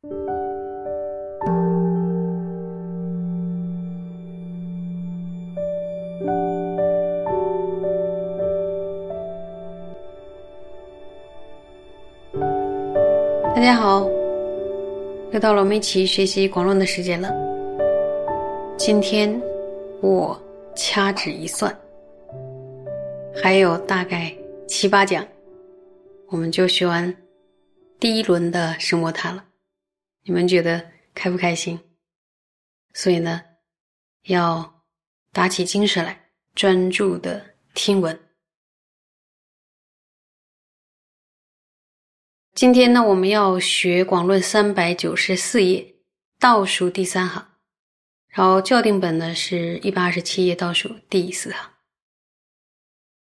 大家好，又到了我们一起学习广论的时间了。今天我掐指一算，还有大概七八讲，我们就学完第一轮的声摩他了。你们觉得开不开心？所以呢，要打起精神来，专注的听闻。今天呢，我们要学《广论》三百九十四页倒数第三行，然后校订本呢是一百二十七页倒数第四行。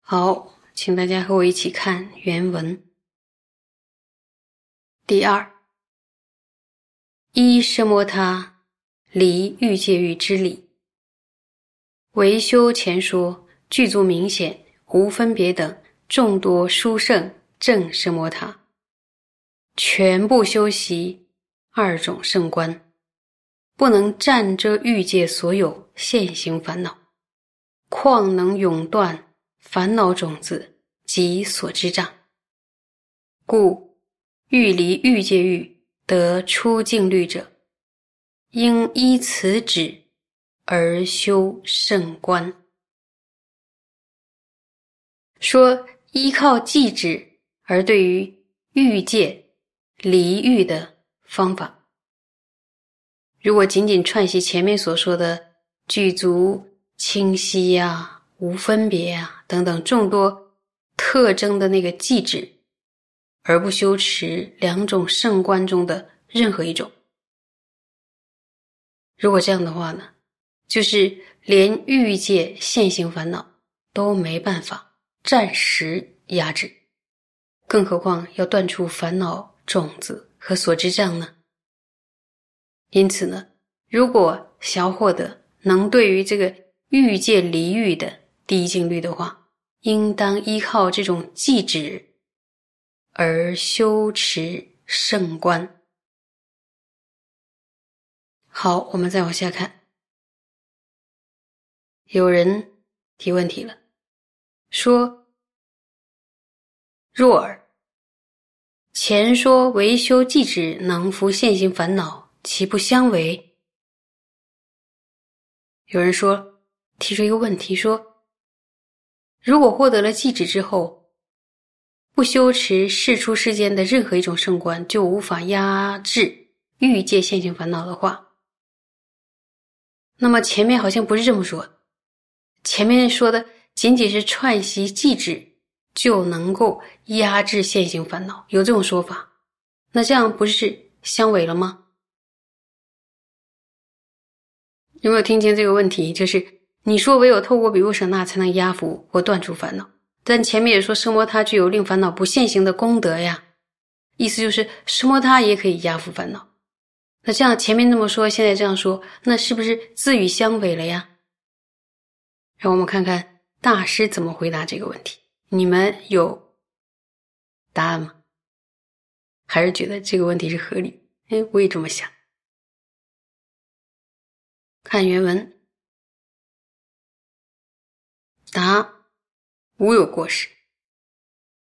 好，请大家和我一起看原文。第二，一奢摩他离欲界欲之理，维修前说具足明显无分别等众多殊胜正奢摩他。全部修习二种圣观，不能占遮欲界所有现行烦恼，况能永断烦恼种子及所知障？故欲离欲界欲得出净律者，应依此旨而修圣观。说依靠寂止而对于欲界。离欲的方法，如果仅仅串习前面所说的具足清晰呀、无分别呀等等众多特征的那个寂止，而不修持两种圣观中的任何一种，如果这样的话呢，就是连欲界现行烦恼都没办法暂时压制，更何况要断除烦恼。种子和所知障呢？因此呢，如果想要获得能对于这个欲界离欲的第一境律的话，应当依靠这种寂止而修持圣观。好，我们再往下看。有人提问题了，说：“若尔。”前说维修寂止能伏现行烦恼，其不相违？有人说提出一个问题说：如果获得了寂止之后，不修持世出世间的任何一种圣观，就无法压制欲界现行烦恼的话，那么前面好像不是这么说。前面说的仅仅是串习寂止。就能够压制现行烦恼，有这种说法，那这样不是相违了吗？有没有听清这个问题？就是你说唯有透过比丘舍那才能压服或断除烦恼，但前面也说奢摩他具有令烦恼不现行的功德呀，意思就是奢摩他也可以压服烦恼。那这样前面那么说，现在这样说，那是不是自语相违了呀？让我们看看大师怎么回答这个问题。你们有答案吗？还是觉得这个问题是合理？哎，我也这么想。看原文，答：无有过失。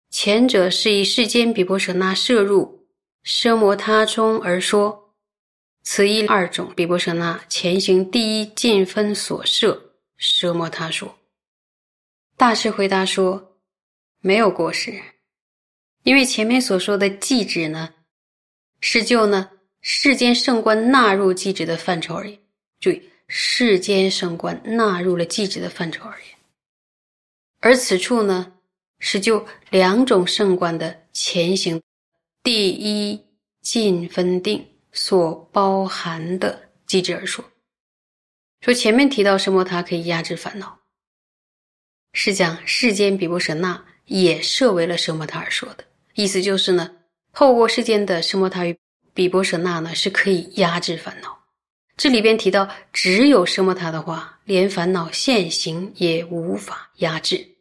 前者是以世间比波舍那摄入奢摩他中而说，此一二种比波舍那前行第一进分所摄奢摩他说。大师回答说。没有过失，因为前面所说的寂止呢，是就呢世间圣观纳入寂止的范畴而言。注意，世间圣观纳入了寂止的范畴而言，而此处呢是就两种圣观的前行第一进分定所包含的机制而说。说前面提到什么，它可以压制烦恼，是讲世间比波舍那。也设为了奢摩他而说的意思就是呢，透过世间的奢摩他与比波舍那呢，是可以压制烦恼。这里边提到，只有奢摩他的话，连烦恼现行也无法压制，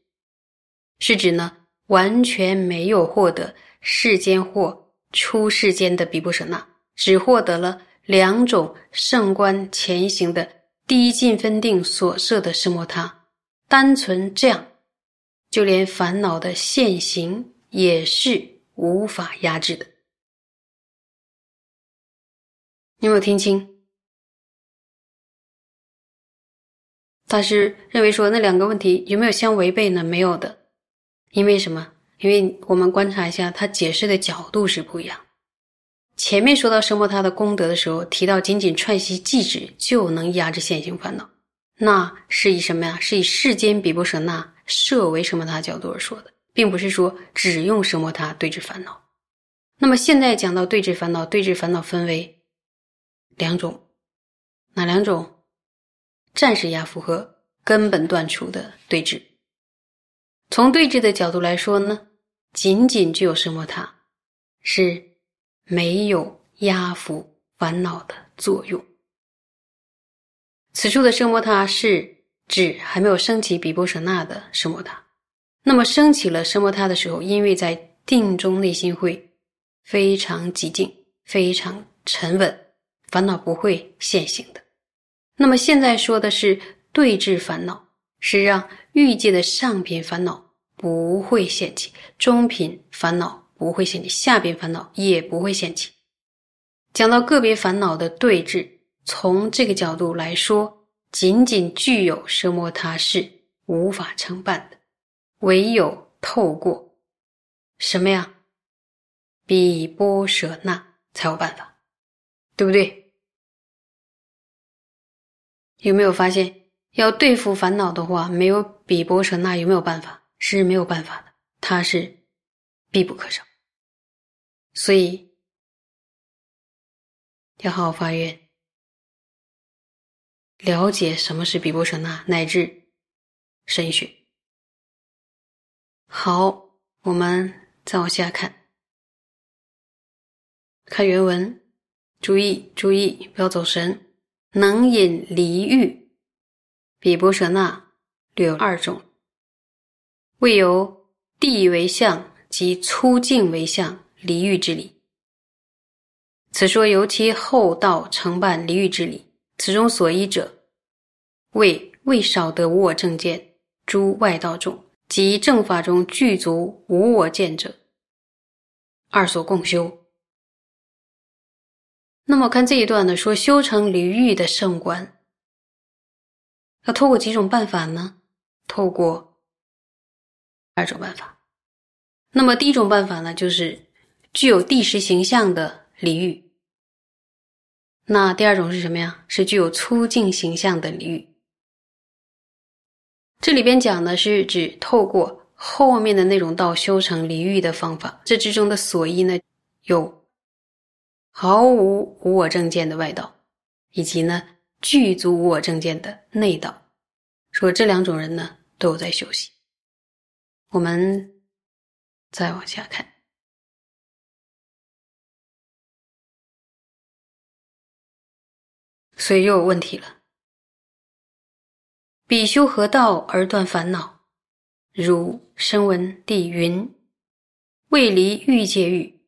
是指呢，完全没有获得世间或出世间的比波舍那，只获得了两种圣观前行的第一进分定所设的什摩他，单纯这样，就连烦恼的现行也是无法压制的。你有没有听清？大师认为说那两个问题有没有相违背呢？没有的，因为什么？因为我们观察一下，他解释的角度是不一样。前面说到生摩他的功德的时候，提到仅仅串习记止就能压制现行烦恼，那是以什么呀？是以世间比波舍那设为什么他角度而说的，并不是说只用生摩他对治烦恼。那么现在讲到对治烦恼，对治烦恼分为两种，哪两种？暂时压服和根本断除的对峙。从对峙的角度来说呢，仅仅具有什么它，是没有压服烦恼的作用。此处的圣摩他是指还没有升起比波舍那的圣摩他。那么升起了圣摩他的时候，因为在定中内心会非常寂静、非常沉稳，烦恼不会现行的。那么现在说的是对治烦恼，是让欲界的上品烦恼不会现起，中品烦恼不会现起，下品烦恼也不会现起。讲到个别烦恼的对治，从这个角度来说，仅仅具有奢摩他是无法承办的，唯有透过什么呀？比波舍那才有办法，对不对？有没有发现，要对付烦恼的话，没有比波舍那有没有办法？是没有办法的，它是必不可少。所以要好好发愿，了解什么是比波舍那，乃至神学。好，我们再往下看，看原文，注意注意，不要走神。能引离欲，比波舍那略有二种，未由地为相及粗净为相离欲之理。此说由其后道承办离欲之理，此中所依者，为未少得无我正见诸外道众及正法中具足无我见者，二所共修。那么看这一段呢，说修成离欲的圣观，要透过几种办法呢？透过二种办法。那么第一种办法呢，就是具有地识形象的离欲。那第二种是什么呀？是具有粗净形象的离欲。这里边讲的是指透过后面的那种道修成离欲的方法，这之中的所依呢有。毫无无我正见的外道，以及呢具足无我正见的内道，说这两种人呢都有在休息。我们再往下看，所以又有问题了。比修何道而断烦恼？如声闻地云：未离欲界欲。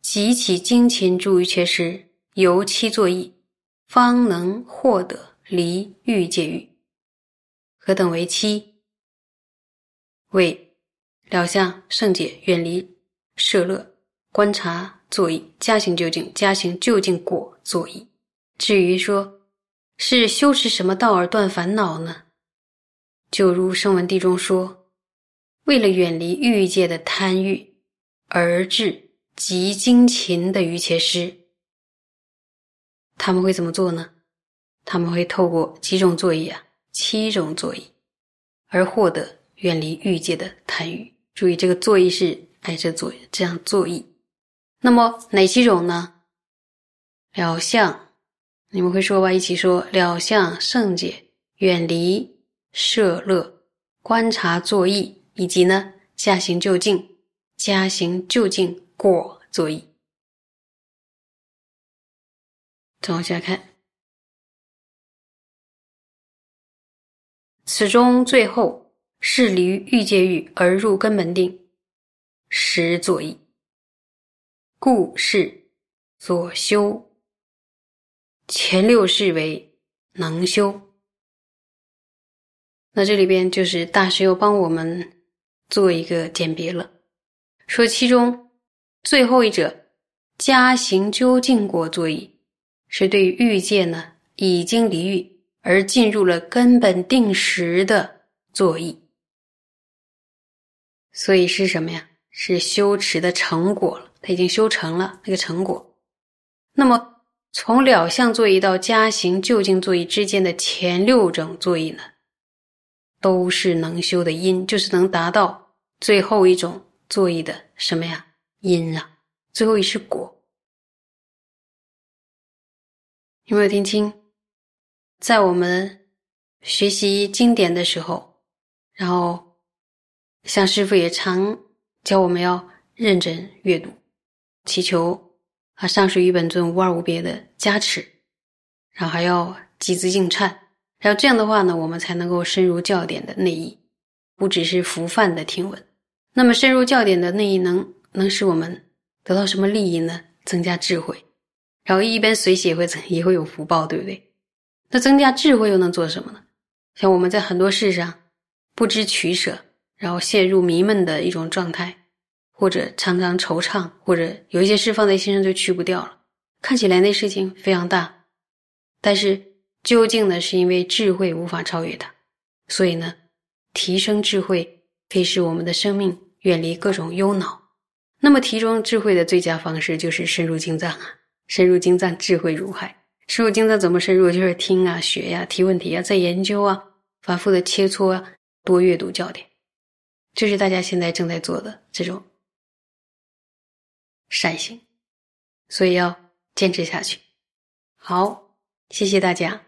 即起精勤诸于缺失，由其作意，方能获得离欲界欲。何等为七？为了相圣解，远离摄乐，观察作意，加行究竟，加行究竟果作意。至于说，是修持什么道而断烦恼呢？就如声闻地中说，为了远离欲界的贪欲而至。极精勤的瑜伽师，他们会怎么做呢？他们会透过几种座椅啊，七种座椅，而获得远离欲界的贪欲。注意，这个座椅是挨着坐这样座椅。那么哪七种呢？了相，你们会说吧？一起说：了相、圣解、远离摄乐、观察作意，以及呢，加行就近，加行就近。果作意，再往下看，此中最后是离欲界欲而入根本定，实作意，故是所修。前六世为能修。那这里边就是大师又帮我们做一个鉴别了，说其中最后一者加行究竟过作意，是对欲界呢已经离欲而进入了根本定时的作意，所以是什么呀？是修持的成果了，他已经修成了那个成果。那么从了相作意到加行究竟作意之间的前六种作意呢？都是能修的因，就是能达到最后一种作意的什么呀？因啊，最后一是果。有没有听清？在我们学习经典的时候，然后像师傅也常教我们要认真阅读，祈求啊上师与本尊无二无别的加持，然后还要集资净忏。然后这样的话呢，我们才能够深入教典的内意，不只是浮泛的听闻。那么深入教典的内意，能能使我们得到什么利益呢？增加智慧。然后一边随喜也会也会有福报，对不对？那增加智慧又能做什么呢？像我们在很多事上不知取舍，然后陷入迷闷的一种状态，或者常常惆怅，或者有一些事放在心上就去不掉了。看起来那事情非常大，但是。究竟呢，是因为智慧无法超越它，所以呢，提升智慧可以使我们的生命远离各种忧恼。那么，提升智慧的最佳方式就是深入经藏啊，深入经藏，智慧如海。深入经藏怎么深入？就是听啊、学呀、提问题啊、再研究啊、反复的切磋啊、多阅读教典，这是大家现在正在做的这种善行，所以要坚持下去。好，谢谢大家。